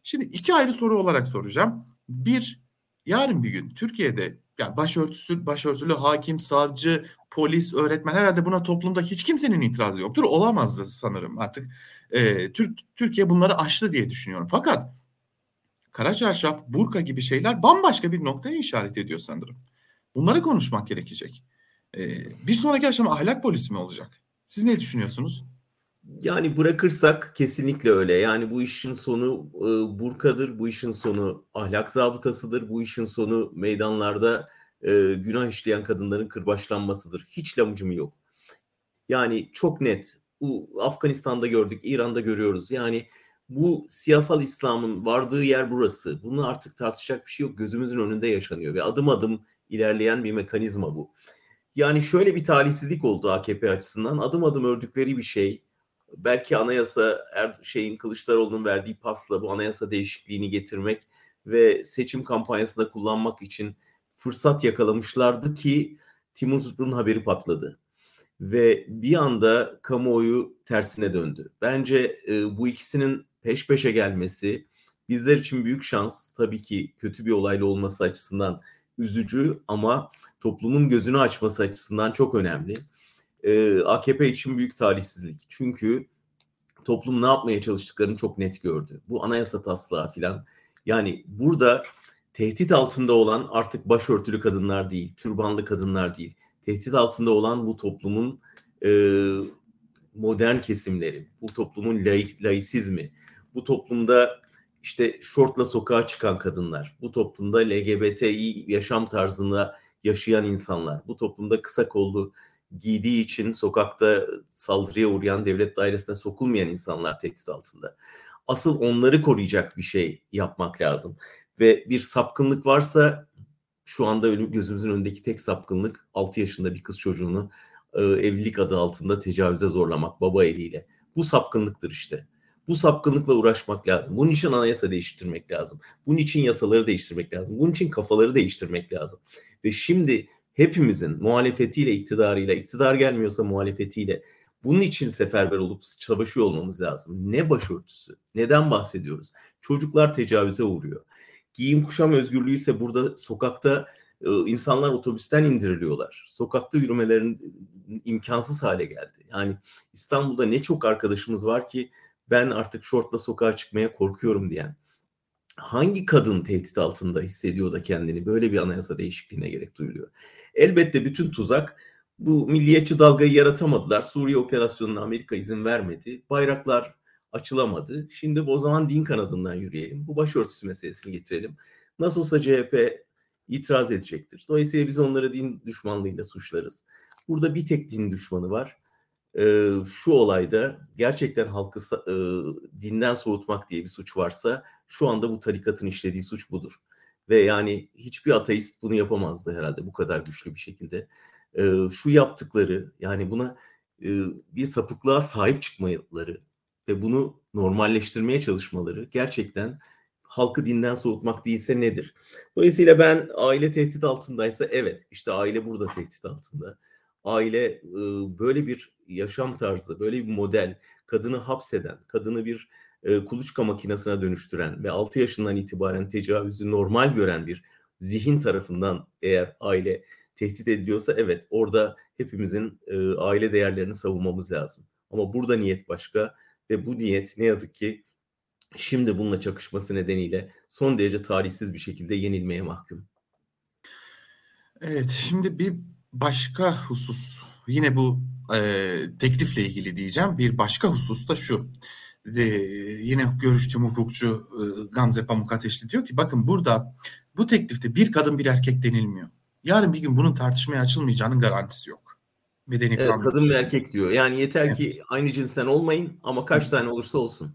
Şimdi iki ayrı soru olarak soracağım. Bir, yarın bir gün Türkiye'de yani başörtüsü, başörtülü hakim, savcı, polis, öğretmen herhalde buna toplumda hiç kimsenin itirazı yoktur. Olamazdı sanırım artık. E, Türk, Türkiye bunları aştı diye düşünüyorum. Fakat kara çarşaf, burka gibi şeyler bambaşka bir noktaya işaret ediyor sanırım. Bunları konuşmak gerekecek. E, bir sonraki aşama ahlak polisi mi olacak? Siz ne düşünüyorsunuz? Yani bırakırsak kesinlikle öyle. Yani bu işin sonu e, burkadır, bu işin sonu ahlak zabıtasıdır, bu işin sonu meydanlarda e, günah işleyen kadınların kırbaçlanmasıdır. Hiç lamucum yok. Yani çok net. Bu Afganistan'da gördük, İran'da görüyoruz. Yani bu siyasal İslam'ın vardığı yer burası. Bunu artık tartışacak bir şey yok. Gözümüzün önünde yaşanıyor ve adım adım ilerleyen bir mekanizma bu. Yani şöyle bir talihsizlik oldu AKP açısından. Adım adım ördükleri bir şey. Belki anayasa er, şeyin Kılıçdaroğlu'nun verdiği pasla bu anayasa değişikliğini getirmek ve seçim kampanyasında kullanmak için fırsat yakalamışlardı ki Timur haberi patladı. Ve bir anda kamuoyu tersine döndü. Bence e, bu ikisinin peş peşe gelmesi bizler için büyük şans. Tabii ki kötü bir olayla olması açısından üzücü ama toplumun gözünü açması açısından çok önemli. Ee, AKP için büyük talihsizlik. Çünkü toplum ne yapmaya çalıştıklarını çok net gördü. Bu anayasa taslağı filan. Yani burada tehdit altında olan artık başörtülü kadınlar değil, türbanlı kadınlar değil. Tehdit altında olan bu toplumun e, modern kesimleri, bu toplumun laik, laisizmi, bu toplumda işte şortla sokağa çıkan kadınlar, bu toplumda LGBTİ yaşam tarzında yaşayan insanlar, bu toplumda kısa kollu giydiği için sokakta saldırıya uğrayan devlet dairesine sokulmayan insanlar tehdit altında. Asıl onları koruyacak bir şey yapmak lazım. Ve bir sapkınlık varsa şu anda gözümüzün önündeki tek sapkınlık 6 yaşında bir kız çocuğunu e, evlilik adı altında tecavüze zorlamak baba eliyle. Bu sapkınlıktır işte. Bu sapkınlıkla uğraşmak lazım. Bunun için anayasa değiştirmek lazım. Bunun için yasaları değiştirmek lazım. Bunun için kafaları değiştirmek lazım. Ve şimdi hepimizin muhalefetiyle, iktidarıyla, iktidar gelmiyorsa muhalefetiyle bunun için seferber olup çalışıyor olmamız lazım. Ne başörtüsü? Neden bahsediyoruz? Çocuklar tecavüze uğruyor. Giyim kuşam özgürlüğü ise burada sokakta e, insanlar otobüsten indiriliyorlar. Sokakta yürümelerin imkansız hale geldi. Yani İstanbul'da ne çok arkadaşımız var ki ben artık şortla sokağa çıkmaya korkuyorum diyen. Hangi kadın tehdit altında hissediyor da kendini böyle bir anayasa değişikliğine gerek duyuluyor? Elbette bütün tuzak bu milliyetçi dalgayı yaratamadılar. Suriye operasyonuna Amerika izin vermedi. Bayraklar açılamadı. Şimdi o zaman din kanadından yürüyelim. Bu başörtüsü meselesini getirelim. Nasıl olsa CHP itiraz edecektir. Dolayısıyla biz onları din düşmanlığıyla suçlarız. Burada bir tek din düşmanı var e, şu olayda gerçekten halkı e, dinden soğutmak diye bir suç varsa şu anda bu tarikatın işlediği suç budur. Ve yani hiçbir ateist bunu yapamazdı herhalde bu kadar güçlü bir şekilde. E, şu yaptıkları yani buna e, bir sapıklığa sahip çıkmaları ve bunu normalleştirmeye çalışmaları gerçekten halkı dinden soğutmak değilse nedir? Dolayısıyla ben aile tehdit altındaysa evet işte aile burada tehdit altında aile böyle bir yaşam tarzı, böyle bir model, kadını hapseden, kadını bir kuluçka makinesine dönüştüren ve 6 yaşından itibaren tecavüzü normal gören bir zihin tarafından eğer aile tehdit ediliyorsa evet orada hepimizin aile değerlerini savunmamız lazım. Ama burada niyet başka ve bu niyet ne yazık ki şimdi bununla çakışması nedeniyle son derece tarihsiz bir şekilde yenilmeye mahkum. Evet şimdi bir başka husus yine bu e, teklifle ilgili diyeceğim. Bir başka husus da şu. De, yine görüştüğüm hukukçu e, Gamze Pamuk Ateşli diyor ki bakın burada bu teklifte bir kadın bir erkek denilmiyor. Yarın bir gün bunun tartışmaya açılmayacağının garantisi yok. Medeni Evet, kanun. kadın ve erkek diyor. Yani yeter ki aynı cinsten olmayın ama kaç tane olursa olsun.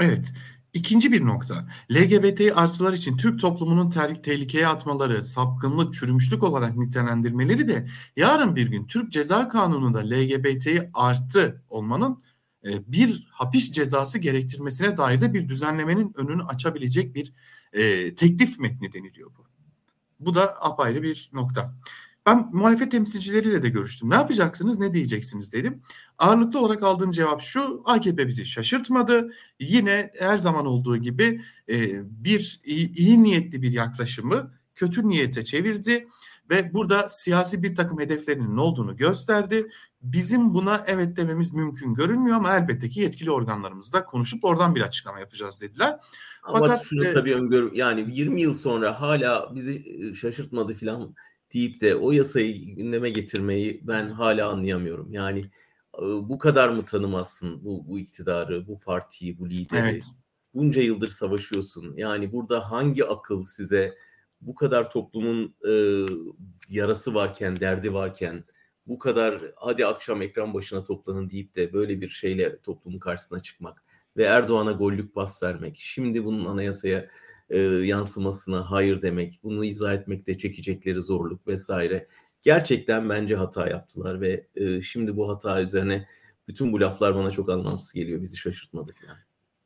Evet. İkinci bir nokta. LGBT artılar için Türk toplumunun ter- tehlikeye atmaları, sapkınlık, çürümüşlük olarak nitelendirmeleri de yarın bir gün Türk Ceza Kanunu'nda LGBT artı olmanın bir hapis cezası gerektirmesine dair de bir düzenlemenin önünü açabilecek bir e, teklif metni deniliyor bu. Bu da apayrı bir nokta. Ben muhalefet temsilcileriyle de görüştüm. Ne yapacaksınız, ne diyeceksiniz dedim. Ağırlıklı olarak aldığım cevap şu, AKP bizi şaşırtmadı. Yine her zaman olduğu gibi e, bir iyi, iyi niyetli bir yaklaşımı kötü niyete çevirdi ve burada siyasi bir takım hedeflerinin olduğunu gösterdi. Bizim buna evet dememiz mümkün görünmüyor ama elbette ki yetkili organlarımızla konuşup oradan bir açıklama yapacağız dediler. Ama Fakat, şunu e, tabii öngörü yani 20 yıl sonra hala bizi e, şaşırtmadı falan deyip de o yasayı gündeme getirmeyi ben hala anlayamıyorum. Yani e, bu kadar mı tanımazsın bu, bu iktidarı, bu partiyi, bu lideri? Evet. Bunca yıldır savaşıyorsun. Yani burada hangi akıl size bu kadar toplumun e, yarası varken, derdi varken bu kadar hadi akşam ekran başına toplanın deyip de böyle bir şeyle toplumun karşısına çıkmak ve Erdoğan'a gollük bas vermek, şimdi bunun anayasaya e, yansımasına hayır demek, bunu izah etmekte çekecekleri zorluk vesaire. Gerçekten bence hata yaptılar ve e, şimdi bu hata üzerine bütün bu laflar bana çok anlamsız geliyor. Bizi şaşırtmadı falan.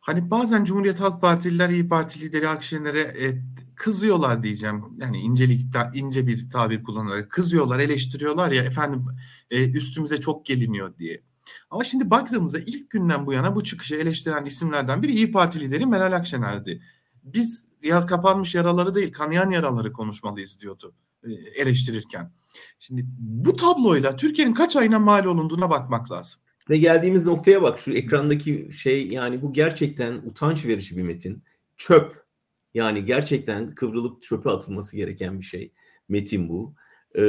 Hani bazen Cumhuriyet Halk Partililer, İyi Parti lideri Akşener'e e, kızıyorlar diyeceğim. Yani incelik, ince bir tabir kullanarak kızıyorlar, eleştiriyorlar ya efendim e, üstümüze çok geliniyor diye. Ama şimdi baktığımızda ilk günden bu yana bu çıkışı eleştiren isimlerden biri İyi Parti lideri Meral Akşener'di. Biz yar kapanmış yaraları değil, kanayan yaraları konuşmalıyız diyordu e, eleştirirken. Şimdi bu tabloyla Türkiye'nin kaç ayına mal olunduğuna bakmak lazım. Ve geldiğimiz noktaya bak şu ekrandaki şey yani bu gerçekten utanç verici bir metin. Çöp. Yani gerçekten kıvrılıp çöpe atılması gereken bir şey. Metin bu. Ee,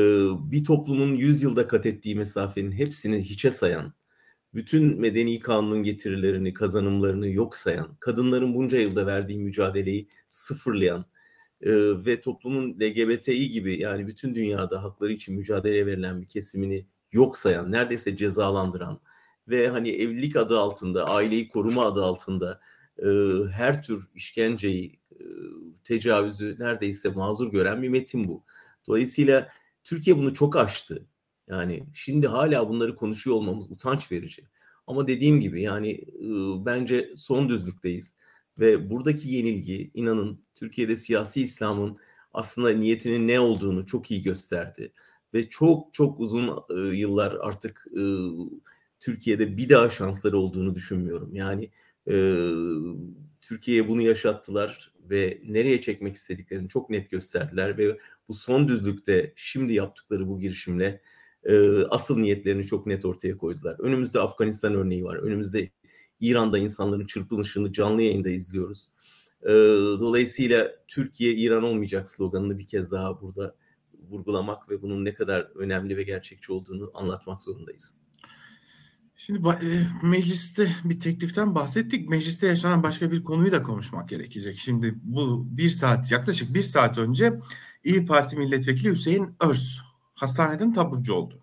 bir toplumun 100 yılda kat ettiği mesafenin hepsini hiçe sayan, bütün medeni kanunun getirilerini, kazanımlarını yok sayan, kadınların bunca yılda verdiği mücadeleyi sıfırlayan e, ve toplumun LGBTİ gibi yani bütün dünyada hakları için mücadeleye verilen bir kesimini yok sayan, neredeyse cezalandıran ve hani evlilik adı altında, aileyi koruma adı altında e, her tür işkenceyi, e, tecavüzü neredeyse mazur gören bir metin bu. Dolayısıyla Türkiye bunu çok aştı. Yani şimdi hala bunları konuşuyor olmamız utanç verici. Ama dediğim gibi yani e, bence son düzlükteyiz. Ve buradaki yenilgi inanın Türkiye'de siyasi İslam'ın aslında niyetinin ne olduğunu çok iyi gösterdi. Ve çok çok uzun e, yıllar artık e, Türkiye'de bir daha şansları olduğunu düşünmüyorum. Yani e, Türkiye'ye bunu yaşattılar ve nereye çekmek istediklerini çok net gösterdiler ve bu son düzlükte şimdi yaptıkları bu girişimle e, asıl niyetlerini çok net ortaya koydular. Önümüzde Afganistan örneği var. Önümüzde İran'da insanların çırpınışını canlı yayında izliyoruz. E, dolayısıyla Türkiye İran olmayacak sloganını bir kez daha burada vurgulamak ve bunun ne kadar önemli ve gerçekçi olduğunu anlatmak zorundayız. Şimdi e, mecliste bir tekliften bahsettik. Mecliste yaşanan başka bir konuyu da konuşmak gerekecek. Şimdi bu bir saat yaklaşık bir saat önce İyi Parti milletvekili Hüseyin Örs hastaneden taburcu oldu.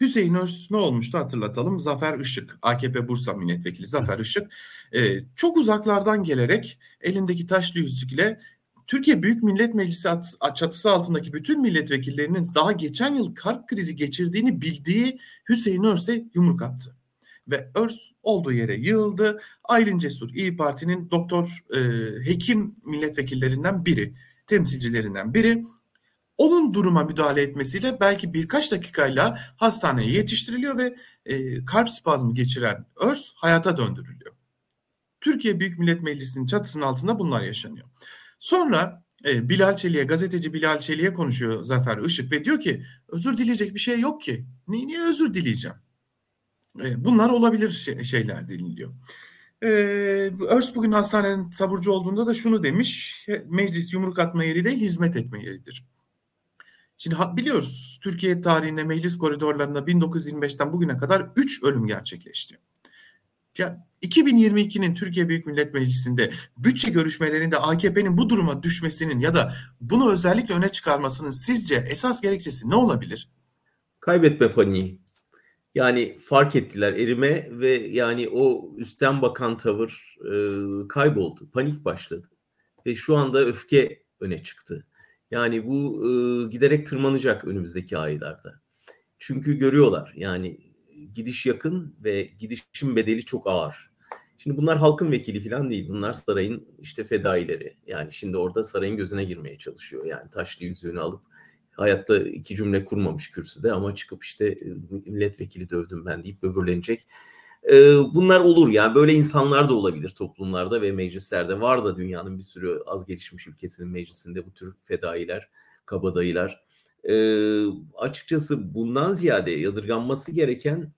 Hüseyin Örs ne olmuştu hatırlatalım. Zafer Işık, AKP Bursa milletvekili Zafer Işık e, çok uzaklardan gelerek elindeki taşlı yüzükle Türkiye Büyük Millet Meclisi çatısı altındaki bütün milletvekillerinin daha geçen yıl kalp krizi geçirdiğini bildiği Hüseyin Örs'e yumruk attı. Ve Örs olduğu yere yığıldı. Aylin Cesur İyi Parti'nin doktor e, hekim milletvekillerinden biri, temsilcilerinden biri. Onun duruma müdahale etmesiyle belki birkaç dakikayla hastaneye yetiştiriliyor ve e, kalp spazmı geçiren Örs hayata döndürülüyor. Türkiye Büyük Millet Meclisi'nin çatısının altında bunlar yaşanıyor. Sonra e, Bilal Çelik'e, gazeteci Bilal Çelik'e konuşuyor Zafer Işık ve diyor ki özür dileyecek bir şey yok ki. Niye, niye özür dileyeceğim? E, bunlar olabilir şey, şeyler deniliyor. E, Örs bugün hastanenin taburcu olduğunda da şunu demiş. Meclis yumruk atma yeri değil hizmet etme yeridir. Şimdi biliyoruz Türkiye tarihinde meclis koridorlarında 1925'ten bugüne kadar 3 ölüm gerçekleşti. Ya 2022'nin Türkiye Büyük Millet Meclisi'nde bütçe görüşmelerinde AKP'nin bu duruma düşmesinin ya da bunu özellikle öne çıkarmasının sizce esas gerekçesi ne olabilir? Kaybetme paniği. Yani fark ettiler erime ve yani o üstten bakan tavır e, kayboldu. Panik başladı. Ve şu anda öfke öne çıktı. Yani bu e, giderek tırmanacak önümüzdeki aylarda. Çünkü görüyorlar yani gidiş yakın ve gidişin bedeli çok ağır. Şimdi bunlar halkın vekili falan değil. Bunlar sarayın işte fedaileri. Yani şimdi orada sarayın gözüne girmeye çalışıyor. Yani taşlı yüzüğünü alıp hayatta iki cümle kurmamış kürsüde ama çıkıp işte milletvekili dövdüm ben deyip böbürlenecek. E, bunlar olur yani böyle insanlar da olabilir toplumlarda ve meclislerde. Var da dünyanın bir sürü az gelişmiş ülkesinin meclisinde bu tür fedailer, kabadayılar. E, açıkçası bundan ziyade yadırganması gereken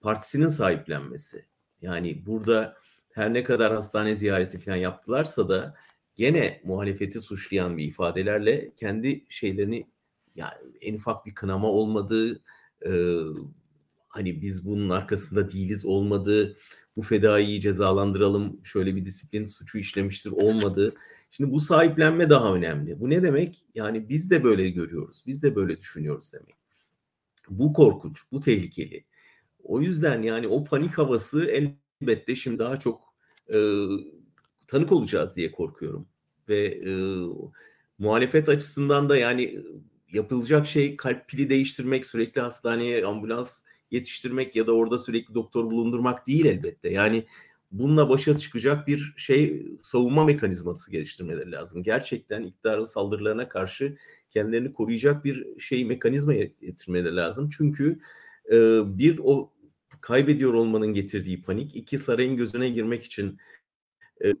partisinin sahiplenmesi. Yani burada her ne kadar hastane ziyareti falan yaptılarsa da gene muhalefeti suçlayan bir ifadelerle kendi şeylerini yani en ufak bir kınama olmadığı e, hani biz bunun arkasında değiliz olmadığı bu fedaiyi cezalandıralım şöyle bir disiplin suçu işlemiştir olmadığı. Şimdi bu sahiplenme daha önemli. Bu ne demek? Yani biz de böyle görüyoruz. Biz de böyle düşünüyoruz demek. Bu korkunç, bu tehlikeli. O yüzden yani o panik havası elbette şimdi daha çok e, tanık olacağız diye korkuyorum. Ve e, muhalefet açısından da yani yapılacak şey kalp pili değiştirmek, sürekli hastaneye ambulans yetiştirmek ya da orada sürekli doktor bulundurmak değil elbette. Yani bununla başa çıkacak bir şey savunma mekanizması geliştirmeleri lazım. Gerçekten iktidarın saldırılarına karşı kendilerini koruyacak bir şey mekanizma getirmeleri lazım. Çünkü e, bir o kaybediyor olmanın getirdiği panik, iki sarayın gözüne girmek için e,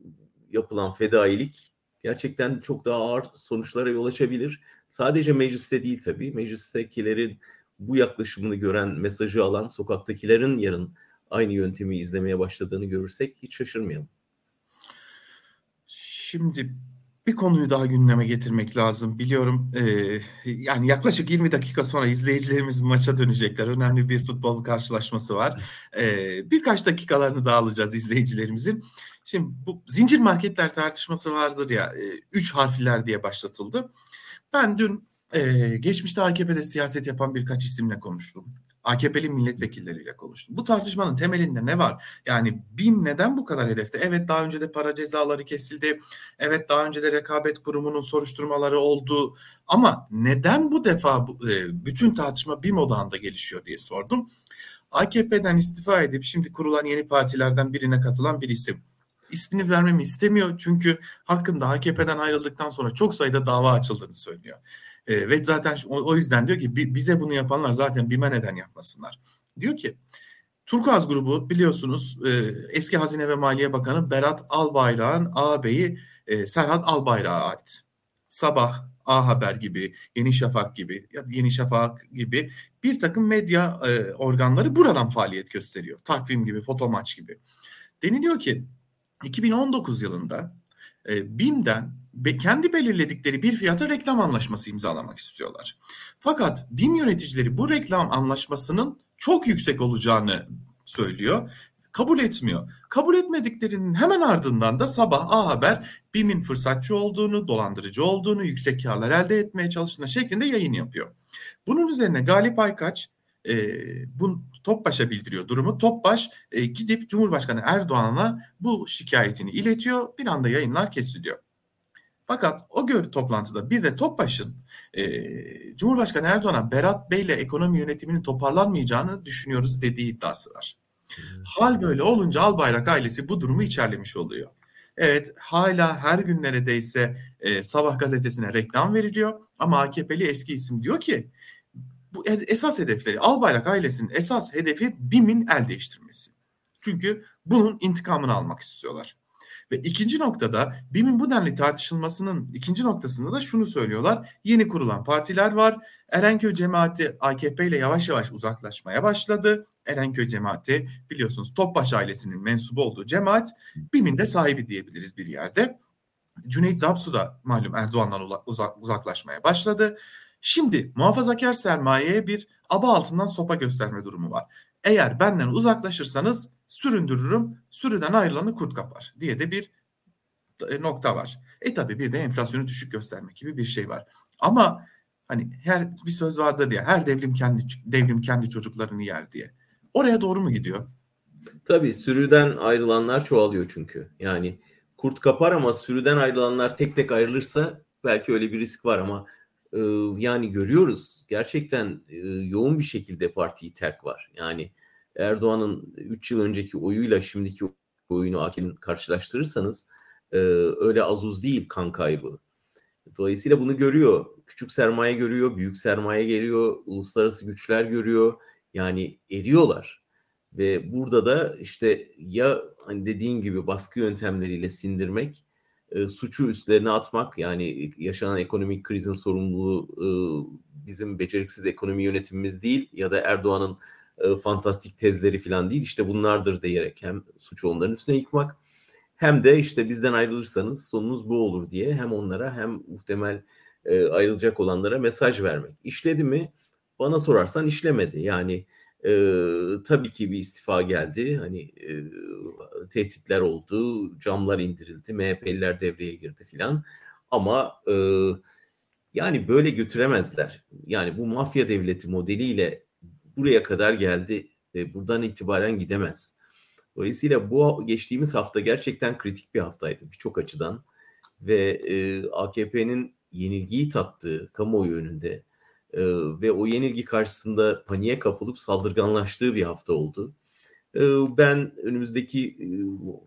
yapılan fedailik gerçekten çok daha ağır sonuçlara yol açabilir. Sadece mecliste değil tabii. Meclistekilerin bu yaklaşımını gören, mesajı alan sokaktakilerin yarın aynı yöntemi izlemeye başladığını görürsek hiç şaşırmayalım. Şimdi bir konuyu daha gündeme getirmek lazım. Biliyorum e, yani yaklaşık 20 dakika sonra izleyicilerimiz maça dönecekler. Önemli bir futbol karşılaşması var. E, birkaç dakikalarını daha alacağız izleyicilerimizin. Şimdi bu zincir marketler tartışması vardır ya. E, üç harfler diye başlatıldı. Ben dün e, geçmişte AKP'de siyaset yapan birkaç isimle konuştum. AKP'li milletvekilleriyle konuştum. Bu tartışmanın temelinde ne var? Yani BİM neden bu kadar hedefte? Evet daha önce de para cezaları kesildi. Evet daha önce de rekabet kurumunun soruşturmaları oldu. Ama neden bu defa e, bütün tartışma BİM odağında gelişiyor diye sordum. AKP'den istifa edip şimdi kurulan yeni partilerden birine katılan bir isim. İsmini vermemi istemiyor çünkü hakkında AKP'den ayrıldıktan sonra çok sayıda dava açıldığını söylüyor. E, ve zaten o, o yüzden diyor ki bize bunu yapanlar zaten BİM'e neden yapmasınlar. Diyor ki Turkuaz grubu biliyorsunuz e, eski Hazine ve Maliye Bakanı Berat Albayrak'ın ağabeyi e, Serhat Albayrak'a ait. Sabah, A Haber gibi, Yeni Şafak gibi, Yeni Şafak gibi bir takım medya e, organları buradan faaliyet gösteriyor. Takvim gibi, fotomaç gibi. Deniliyor ki 2019 yılında e, BİM'den kendi belirledikleri bir fiyata reklam anlaşması imzalamak istiyorlar. Fakat BİM yöneticileri bu reklam anlaşmasının çok yüksek olacağını söylüyor. Kabul etmiyor. Kabul etmediklerinin hemen ardından da sabah A Haber BİM'in fırsatçı olduğunu, dolandırıcı olduğunu, yüksek karlar elde etmeye çalıştığını şeklinde yayın yapıyor. Bunun üzerine Galip Aykaç e, bu Topbaş'a bildiriyor durumu. Topbaş e, gidip Cumhurbaşkanı Erdoğan'a bu şikayetini iletiyor. Bir anda yayınlar kesiliyor. Fakat o gör toplantıda bir de Topbaş'ın e, Cumhurbaşkanı Erdoğan'a Berat Bey ile ekonomi yönetiminin toparlanmayacağını düşünüyoruz dediği iddiası var. Hal böyle olunca Albayrak ailesi bu durumu içerlemiş oluyor. Evet hala her gün neredeyse e, Sabah gazetesine reklam veriliyor ama AKP'li eski isim diyor ki bu esas hedefleri Albayrak ailesinin esas hedefi BİM'in el değiştirmesi. Çünkü bunun intikamını almak istiyorlar. Ve ikinci noktada BİM'in bu denli tartışılmasının ikinci noktasında da şunu söylüyorlar. Yeni kurulan partiler var. Erenköy cemaati AKP ile yavaş yavaş uzaklaşmaya başladı. Erenköy cemaati biliyorsunuz Topbaş ailesinin mensubu olduğu cemaat BİM'in de sahibi diyebiliriz bir yerde. Cüneyt Zapsu da malum Erdoğan'dan uzaklaşmaya başladı. Şimdi muhafazakar sermayeye bir aba altından sopa gösterme durumu var. Eğer benden uzaklaşırsanız süründürürüm, sürüden ayrılanı kurt kapar diye de bir e, nokta var. E tabi bir de enflasyonu düşük göstermek gibi bir şey var. Ama hani her bir söz vardır ya her devrim kendi devrim kendi çocuklarını yer diye. oraya doğru mu gidiyor? Tabii sürüden ayrılanlar çoğalıyor çünkü. Yani kurt kapar ama sürüden ayrılanlar tek tek ayrılırsa belki öyle bir risk var ama e, yani görüyoruz gerçekten e, yoğun bir şekilde partiyi terk var. Yani Erdoğan'ın 3 yıl önceki oyuyla şimdiki oyunu AKP'nin karşılaştırırsanız e, öyle az uz değil kan kaybı. Dolayısıyla bunu görüyor. Küçük sermaye görüyor, büyük sermaye geliyor, uluslararası güçler görüyor. Yani eriyorlar. Ve burada da işte ya hani dediğin gibi baskı yöntemleriyle sindirmek, e, suçu üstlerine atmak yani yaşanan ekonomik krizin sorumluluğu e, bizim beceriksiz ekonomi yönetimimiz değil ya da Erdoğan'ın e, fantastik tezleri falan değil işte bunlardır diyerek hem suçu onların üstüne yıkmak hem de işte bizden ayrılırsanız sonunuz bu olur diye hem onlara hem muhtemel e, ayrılacak olanlara mesaj vermek. İşledi mi? Bana sorarsan işlemedi. Yani e, tabii ki bir istifa geldi. Hani e, tehditler oldu, camlar indirildi, MHP'liler devreye girdi filan. Ama e, yani böyle götüremezler. Yani bu mafya devleti modeliyle buraya kadar geldi ve buradan itibaren gidemez. Dolayısıyla bu geçtiğimiz hafta gerçekten kritik bir haftaydı birçok açıdan ve e, AKP'nin yenilgiyi tattığı kamuoyu önünde e, ve o yenilgi karşısında paniğe kapılıp saldırganlaştığı bir hafta oldu. E, ben önümüzdeki e,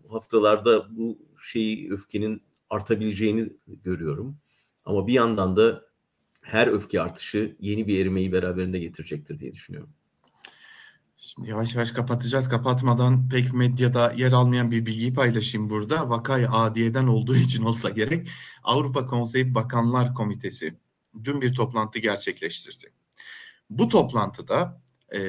haftalarda bu şeyi öfkenin artabileceğini görüyorum. Ama bir yandan da her öfke artışı yeni bir erimeyi beraberinde getirecektir diye düşünüyorum. Şimdi yavaş yavaş kapatacağız. Kapatmadan pek medyada yer almayan bir bilgiyi paylaşayım burada. Vakay adiyeden olduğu *laughs* için olsa gerek. Avrupa Konseyi Bakanlar Komitesi dün bir toplantı gerçekleştirdi. Bu toplantıda e,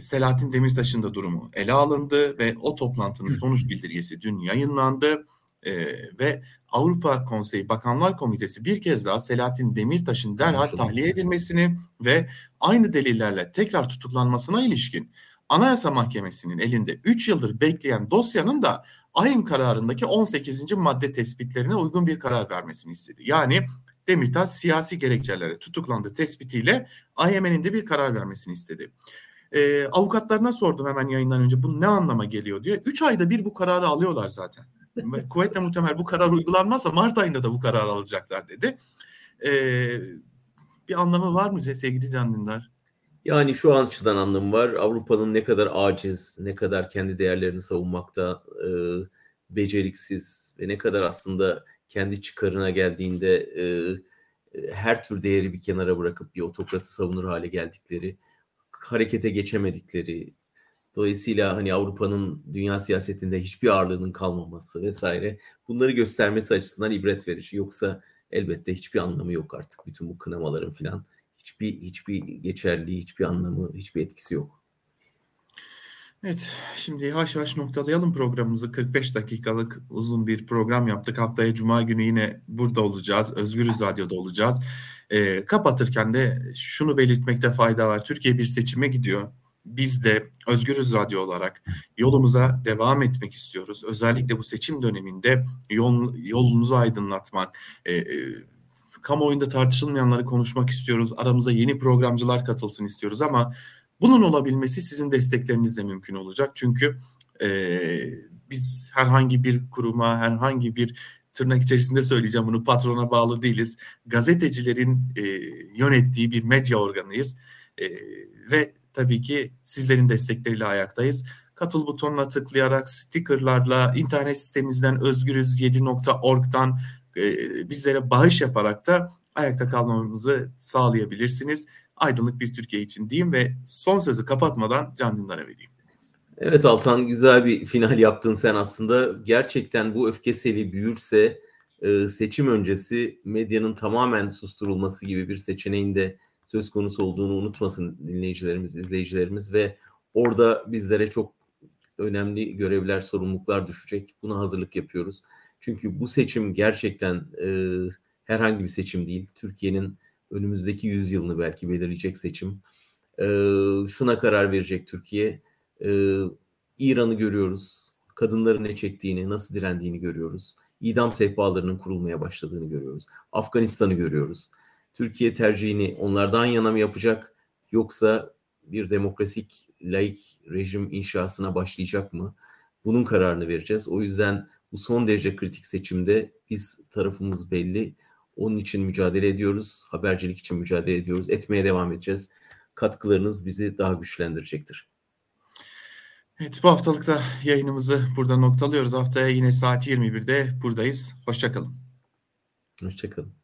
Selahattin Demirtaş'ın da durumu ele alındı ve o toplantının sonuç bildirgesi dün yayınlandı. E, ve Avrupa Konseyi Bakanlar Komitesi bir kez daha Selahattin Demirtaş'ın derhal tahliye edilmesini ve aynı delillerle tekrar tutuklanmasına ilişkin Anayasa Mahkemesi'nin elinde 3 yıldır bekleyen dosyanın da ahim kararındaki 18. madde tespitlerine uygun bir karar vermesini istedi. Yani Demirtaş siyasi gerekçelere tutuklandı tespitiyle AYM'nin de bir karar vermesini istedi. Ee, avukatlarına sordum hemen yayından önce bu ne anlama geliyor diye. 3 ayda bir bu kararı alıyorlar zaten. *laughs* Kuvvetle muhtemel bu karar uygulanmazsa Mart ayında da bu kararı alacaklar dedi. Ee, bir anlamı var mı sevgili Can? Yani şu an açıdan anlamı var. Avrupa'nın ne kadar aciz, ne kadar kendi değerlerini savunmakta e, beceriksiz ve ne kadar aslında kendi çıkarına geldiğinde e, her tür değeri bir kenara bırakıp bir otokratı savunur hale geldikleri, harekete geçemedikleri, dolayısıyla hani Avrupa'nın dünya siyasetinde hiçbir ağırlığının kalmaması vesaire bunları göstermesi açısından ibret verici. Yoksa elbette hiçbir anlamı yok artık bütün bu kınamaların filan hiçbir hiçbir geçerliği, hiçbir anlamı, hiçbir etkisi yok. Evet, şimdi yavaş yavaş noktalayalım programımızı. 45 dakikalık uzun bir program yaptık. Haftaya Cuma günü yine burada olacağız. Özgürüz Radyo'da olacağız. E, kapatırken de şunu belirtmekte fayda var. Türkiye bir seçime gidiyor. Biz de Özgürüz Radyo olarak yolumuza devam etmek istiyoruz. Özellikle bu seçim döneminde yol, yolumuzu aydınlatmak, e, e, kamuoyunda tartışılmayanları konuşmak istiyoruz. Aramıza yeni programcılar katılsın istiyoruz ama bunun olabilmesi sizin desteklerinizle mümkün olacak. Çünkü e, biz herhangi bir kuruma, herhangi bir tırnak içerisinde söyleyeceğim bunu patrona bağlı değiliz. Gazetecilerin e, yönettiği bir medya organıyız. E, ve tabii ki sizlerin destekleriyle ayaktayız. Katıl butonuna tıklayarak, stickerlarla, internet sitemizden özgürüz7.org'dan e, bizlere bağış yaparak da ayakta kalmamızı sağlayabilirsiniz. Aydınlık bir Türkiye için diyeyim ve son sözü kapatmadan Can Dündar'a vereyim. Evet Altan güzel bir final yaptın sen aslında. Gerçekten bu öfke seli büyürse e, seçim öncesi medyanın tamamen susturulması gibi bir seçeneğin de söz konusu olduğunu unutmasın dinleyicilerimiz, izleyicilerimiz ve orada bizlere çok önemli görevler, sorumluluklar düşecek. Buna hazırlık yapıyoruz. Çünkü bu seçim gerçekten e, herhangi bir seçim değil. Türkiye'nin önümüzdeki yüzyılını belki belirleyecek seçim. E, şuna karar verecek Türkiye. E, İran'ı görüyoruz. Kadınların ne çektiğini, nasıl direndiğini görüyoruz. İdam sehpalarının kurulmaya başladığını görüyoruz. Afganistan'ı görüyoruz. Türkiye tercihini onlardan yana mı yapacak yoksa bir demokratik, laik rejim inşasına başlayacak mı? Bunun kararını vereceğiz. O yüzden bu son derece kritik seçimde biz tarafımız belli. Onun için mücadele ediyoruz. Habercilik için mücadele ediyoruz. Etmeye devam edeceğiz. Katkılarınız bizi daha güçlendirecektir. Evet bu haftalık da yayınımızı burada noktalıyoruz. Haftaya yine saat 21'de buradayız. Hoşçakalın. Hoşçakalın.